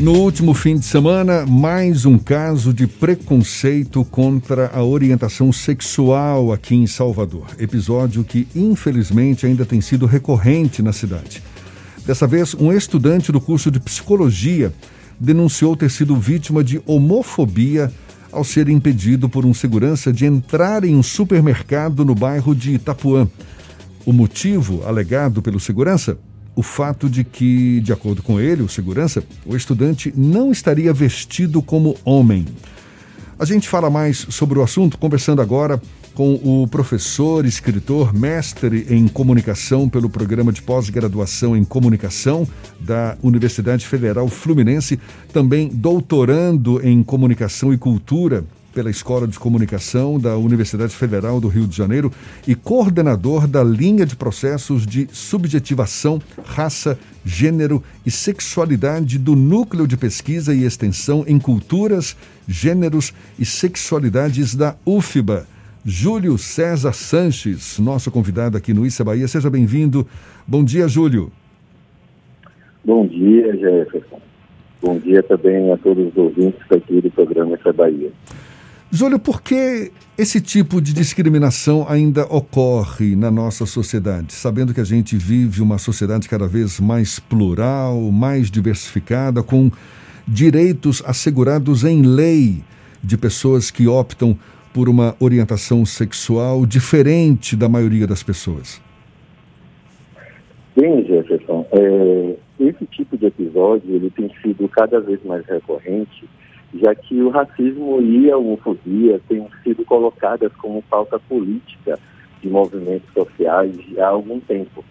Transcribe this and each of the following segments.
No último fim de semana, mais um caso de preconceito contra a orientação sexual aqui em Salvador. Episódio que, infelizmente, ainda tem sido recorrente na cidade. Dessa vez, um estudante do curso de psicologia denunciou ter sido vítima de homofobia ao ser impedido por um segurança de entrar em um supermercado no bairro de Itapuã. O motivo alegado pelo segurança? O fato de que, de acordo com ele, o segurança, o estudante não estaria vestido como homem. A gente fala mais sobre o assunto conversando agora com o professor, escritor, mestre em comunicação pelo programa de pós-graduação em comunicação da Universidade Federal Fluminense, também doutorando em comunicação e cultura pela Escola de Comunicação da Universidade Federal do Rio de Janeiro e coordenador da linha de processos de subjetivação, raça, gênero e sexualidade do Núcleo de Pesquisa e Extensão em Culturas, Gêneros e Sexualidades da UFBA. Júlio César Sanches, nosso convidado aqui no Issa Bahia. Seja bem-vindo. Bom dia, Júlio. Bom dia, Jefferson. Bom dia também a todos os ouvintes aqui do programa Issa Bahia. Júlio, por que esse tipo de discriminação ainda ocorre na nossa sociedade? Sabendo que a gente vive uma sociedade cada vez mais plural, mais diversificada, com direitos assegurados em lei de pessoas que optam por uma orientação sexual diferente da maioria das pessoas. Bem, Jefferson, é, esse tipo de episódio ele tem sido cada vez mais recorrente já que o racismo e a homofobia têm sido colocadas como pauta política de movimentos sociais há algum tempo.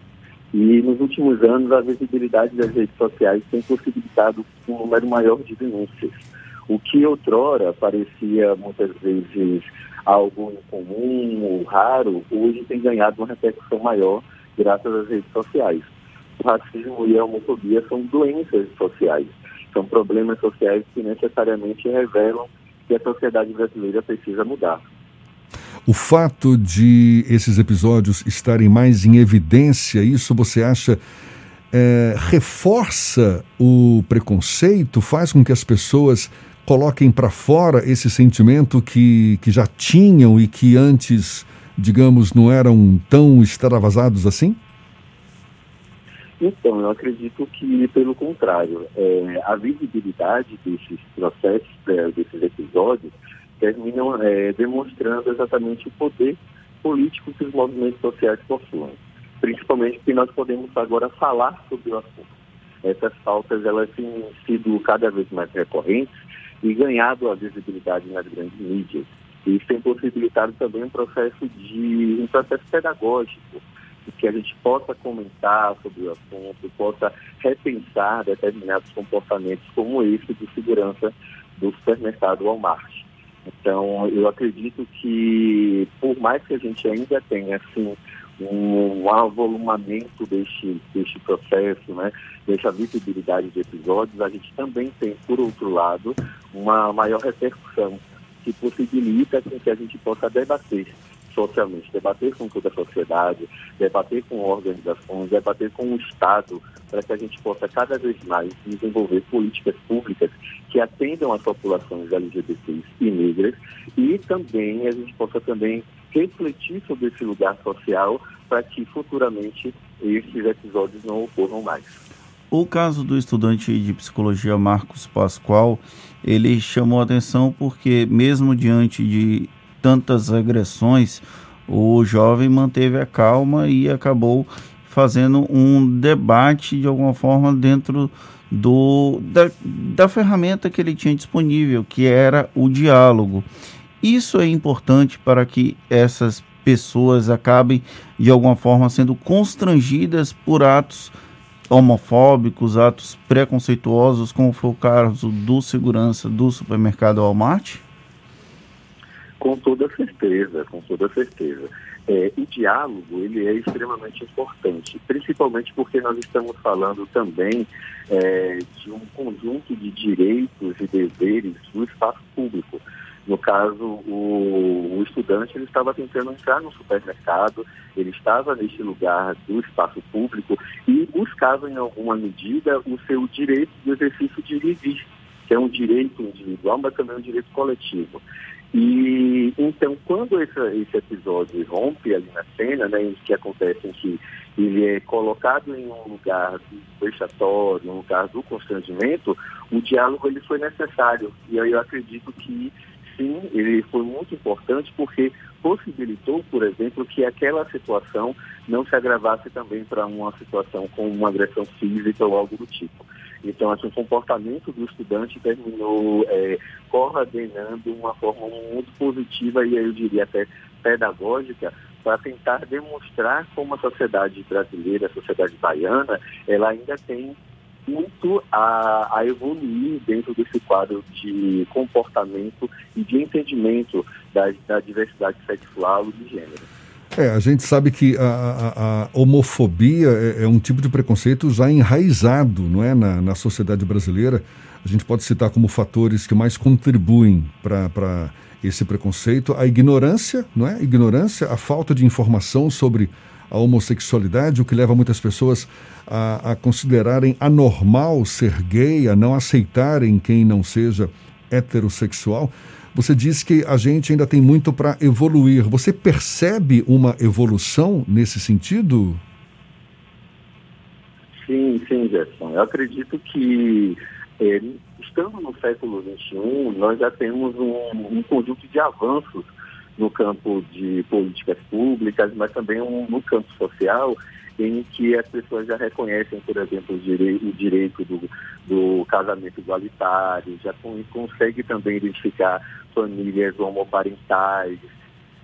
E nos últimos anos, a visibilidade das redes sociais tem possibilitado um número maior de denúncias. O que outrora parecia muitas vezes algo incomum ou raro, hoje tem ganhado uma repercussão maior graças às redes sociais. O racismo e a homofobia são doenças sociais são problemas sociais que necessariamente revelam que a sociedade brasileira precisa mudar. O fato de esses episódios estarem mais em evidência, isso você acha é, reforça o preconceito, faz com que as pessoas coloquem para fora esse sentimento que, que já tinham e que antes, digamos, não eram tão extravasados assim? Então, eu acredito que, pelo contrário, é, a visibilidade desses processos, é, desses episódios, terminam é, demonstrando exatamente o poder político que os movimentos sociais possuem. Principalmente porque nós podemos agora falar sobre o assunto. Essas faltas elas têm sido cada vez mais recorrentes e ganhado a visibilidade nas grandes mídias. Isso tem possibilitado também um processo de um processo pedagógico que a gente possa comentar sobre o assunto, possa repensar determinados comportamentos como esse de segurança do supermercado Walmart. Então, eu acredito que, por mais que a gente ainda tenha, assim, um avolumamento deste, deste processo, né, dessa visibilidade de episódios, a gente também tem, por outro lado, uma maior repercussão que possibilita que a gente possa debater socialmente, debater com toda a sociedade, debater com organizações, debater com o Estado, para que a gente possa cada vez mais desenvolver políticas públicas que atendam as populações LGBTs e negras e também a gente possa também refletir sobre esse lugar social para que futuramente esses episódios não ocorram mais. O caso do estudante de psicologia Marcos Pascoal, ele chamou atenção porque mesmo diante de tantas agressões, o jovem manteve a calma e acabou fazendo um debate de alguma forma dentro do, da, da ferramenta que ele tinha disponível, que era o diálogo. Isso é importante para que essas pessoas acabem de alguma forma sendo constrangidas por atos homofóbicos, atos preconceituosos, como foi o caso do segurança do supermercado Walmart? Com toda certeza, com toda certeza. É, o diálogo ele é extremamente importante, principalmente porque nós estamos falando também é, de um conjunto de direitos e deveres do espaço público. No caso, o, o, estudante ele estava tentando entrar no supermercado, ele estava neste lugar do espaço público e buscava, em alguma medida, o seu direito de exercício de ir que é um direito individual, mas também um direito coletivo. E então, quando esse, esse episódio rompe ali na cena, né, em que acontece em que ele é colocado em um lugar vexatório, um lugar do constrangimento, o diálogo ele foi necessário. E aí eu acredito que sim, ele foi muito importante porque possibilitou, por exemplo, que aquela situação não se agravasse também para uma situação com uma agressão física ou algo do tipo. Então, assim, o comportamento do estudante terminou é, coordenando uma forma muito positiva e eu diria até pedagógica para tentar demonstrar como a sociedade brasileira, a sociedade baiana, ela ainda tem muito a, a, evoluir dentro desse quadro de comportamento e de entendimento da, da diversidade sexual e de gênero. É, a gente sabe que a, a, a homofobia é, é, um tipo de preconceito já enraizado não é, na, na sociedade brasileira. A gente pode citar como fatores que mais contribuem para esse preconceito a ignorância, não é? Ignorância, a falta de informação sobre a homossexualidade, o que leva muitas pessoas a, a considerarem anormal ser gay, a não aceitarem quem não seja heterossexual. Você diz que a gente ainda tem muito para evoluir. Você percebe uma evolução nesse sentido? Sim, sim, Gerson. Eu acredito que, é, estando no século XXI, nós já temos um, um, conjunto de avanços no campo de políticas públicas, mas também um, no campo social, em que as pessoas já reconhecem, por exemplo, o direito, o direito do, do casamento igualitário, já consegue também identificar famílias homoparentais.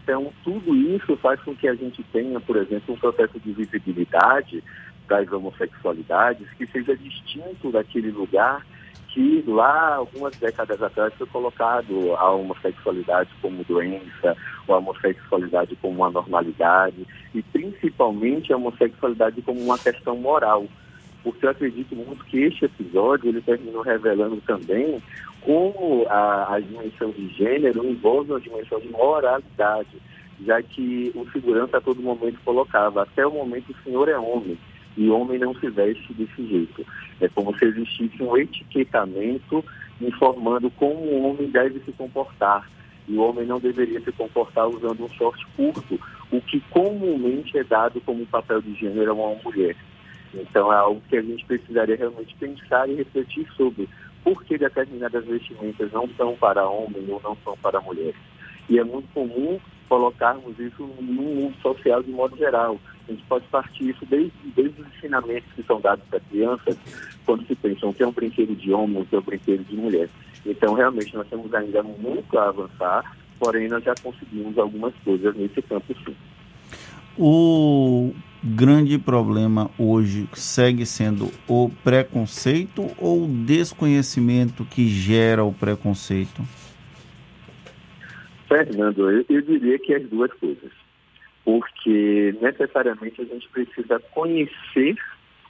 Então, tudo isso faz com que a gente tenha, por exemplo, um processo de visibilidade das homossexualidades que seja distinto daquele lugar que lá, algumas décadas atrás, foi colocado a homossexualidade como doença, ou a homossexualidade como uma normalidade, e principalmente a homossexualidade como uma questão moral. Porque eu acredito muito que este episódio ele terminou revelando também como a, a dimensão de gênero envolve uma dimensão de moralidade, já que o segurança a todo momento colocava, até o momento o senhor é homem, e homem não se veste desse jeito. É como se existisse um etiquetamento informando como o homem deve se comportar. E o homem não deveria se comportar usando um short curto, o que comumente é dado como papel de gênero a uma mulher. Então é algo que a gente precisaria realmente pensar e refletir sobre por que determinadas vestimentas não são para homens ou não são para mulheres. E é muito comum colocarmos isso no mundo social de modo geral. A gente pode partir isso desde, desde os ensinamentos que são dados para crianças, quando se pensam que é um brinquedo de homem, que é um brinquedo de mulher. Então, realmente, nós temos ainda muito a avançar, porém, nós já conseguimos algumas coisas nesse campo, sim. O grande problema hoje segue sendo o preconceito ou o desconhecimento que gera o preconceito? Fernando, eu, eu diria que as duas coisas. Porque necessariamente a gente precisa conhecer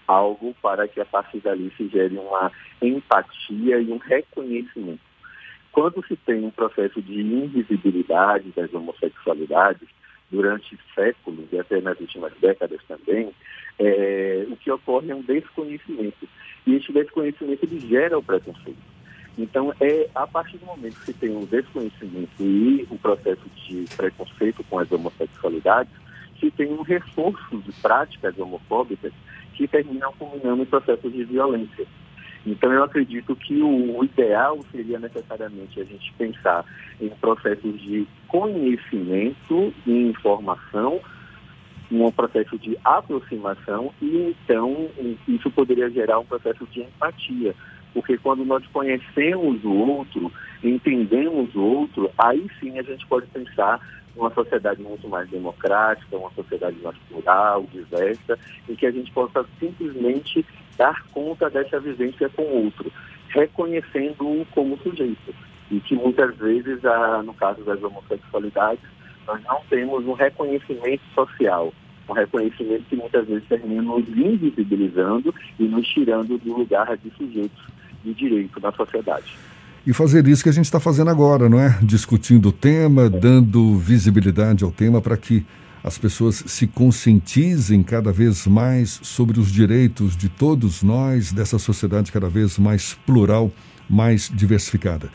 algo para que a partir dali se gere uma empatia e um reconhecimento. Quando se tem um processo de invisibilidade das homossexualidades, durante séculos e até nas últimas décadas também, é, o que ocorre é um desconhecimento. E esse desconhecimento ele gera o preconceito. Então, é a partir do momento que tem um desconhecimento e o processo de preconceito com as homossexualidades, se tem um reforço de práticas homofóbicas que terminam culminando em processos de violência. Então, eu acredito que o, ideal seria necessariamente a gente pensar em processos de conhecimento e informação, um processo de aproximação, e então isso poderia gerar um processo de empatia porque quando nós conhecemos o outro, entendemos o outro, aí sim a gente pode pensar numa sociedade muito mais democrática, uma sociedade mais plural, diversa, em que a gente possa simplesmente dar conta dessa vivência com o outro, reconhecendo-o como sujeito. E que muitas vezes, no caso das homossexualidades, nós não temos um reconhecimento social, um reconhecimento que muitas vezes termina nos invisibilizando e nos tirando do lugar de sujeitos de direito na sociedade. e fazer isso que a gente está fazendo agora, não é? Discutindo o tema, dando visibilidade ao tema para que as pessoas se conscientizem cada vez mais sobre os direitos de todos nós, dessa sociedade cada vez mais plural, mais diversificada.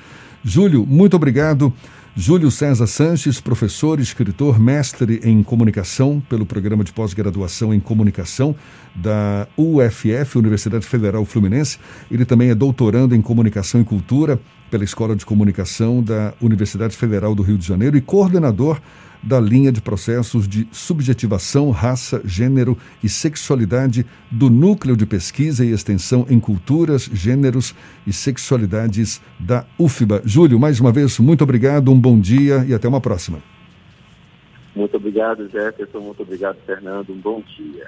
Júlio, muito obrigado. Júlio César Sanches, professor, escritor, mestre em comunicação pelo programa de pós-graduação em comunicação da UFF, Universidade Federal Fluminense. Ele também é doutorando em comunicação e cultura pela Escola de Comunicação da Universidade Federal do Rio de Janeiro e coordenador da linha de processos de subjetivação, raça, gênero e sexualidade do Núcleo de Pesquisa e Extensão em Culturas, Gêneros e Sexualidades da UFBA. Júlio, mais uma vez, muito obrigado, um bom dia e até uma próxima. Muito obrigado, Jefferson. Muito obrigado, Fernando. Um bom dia.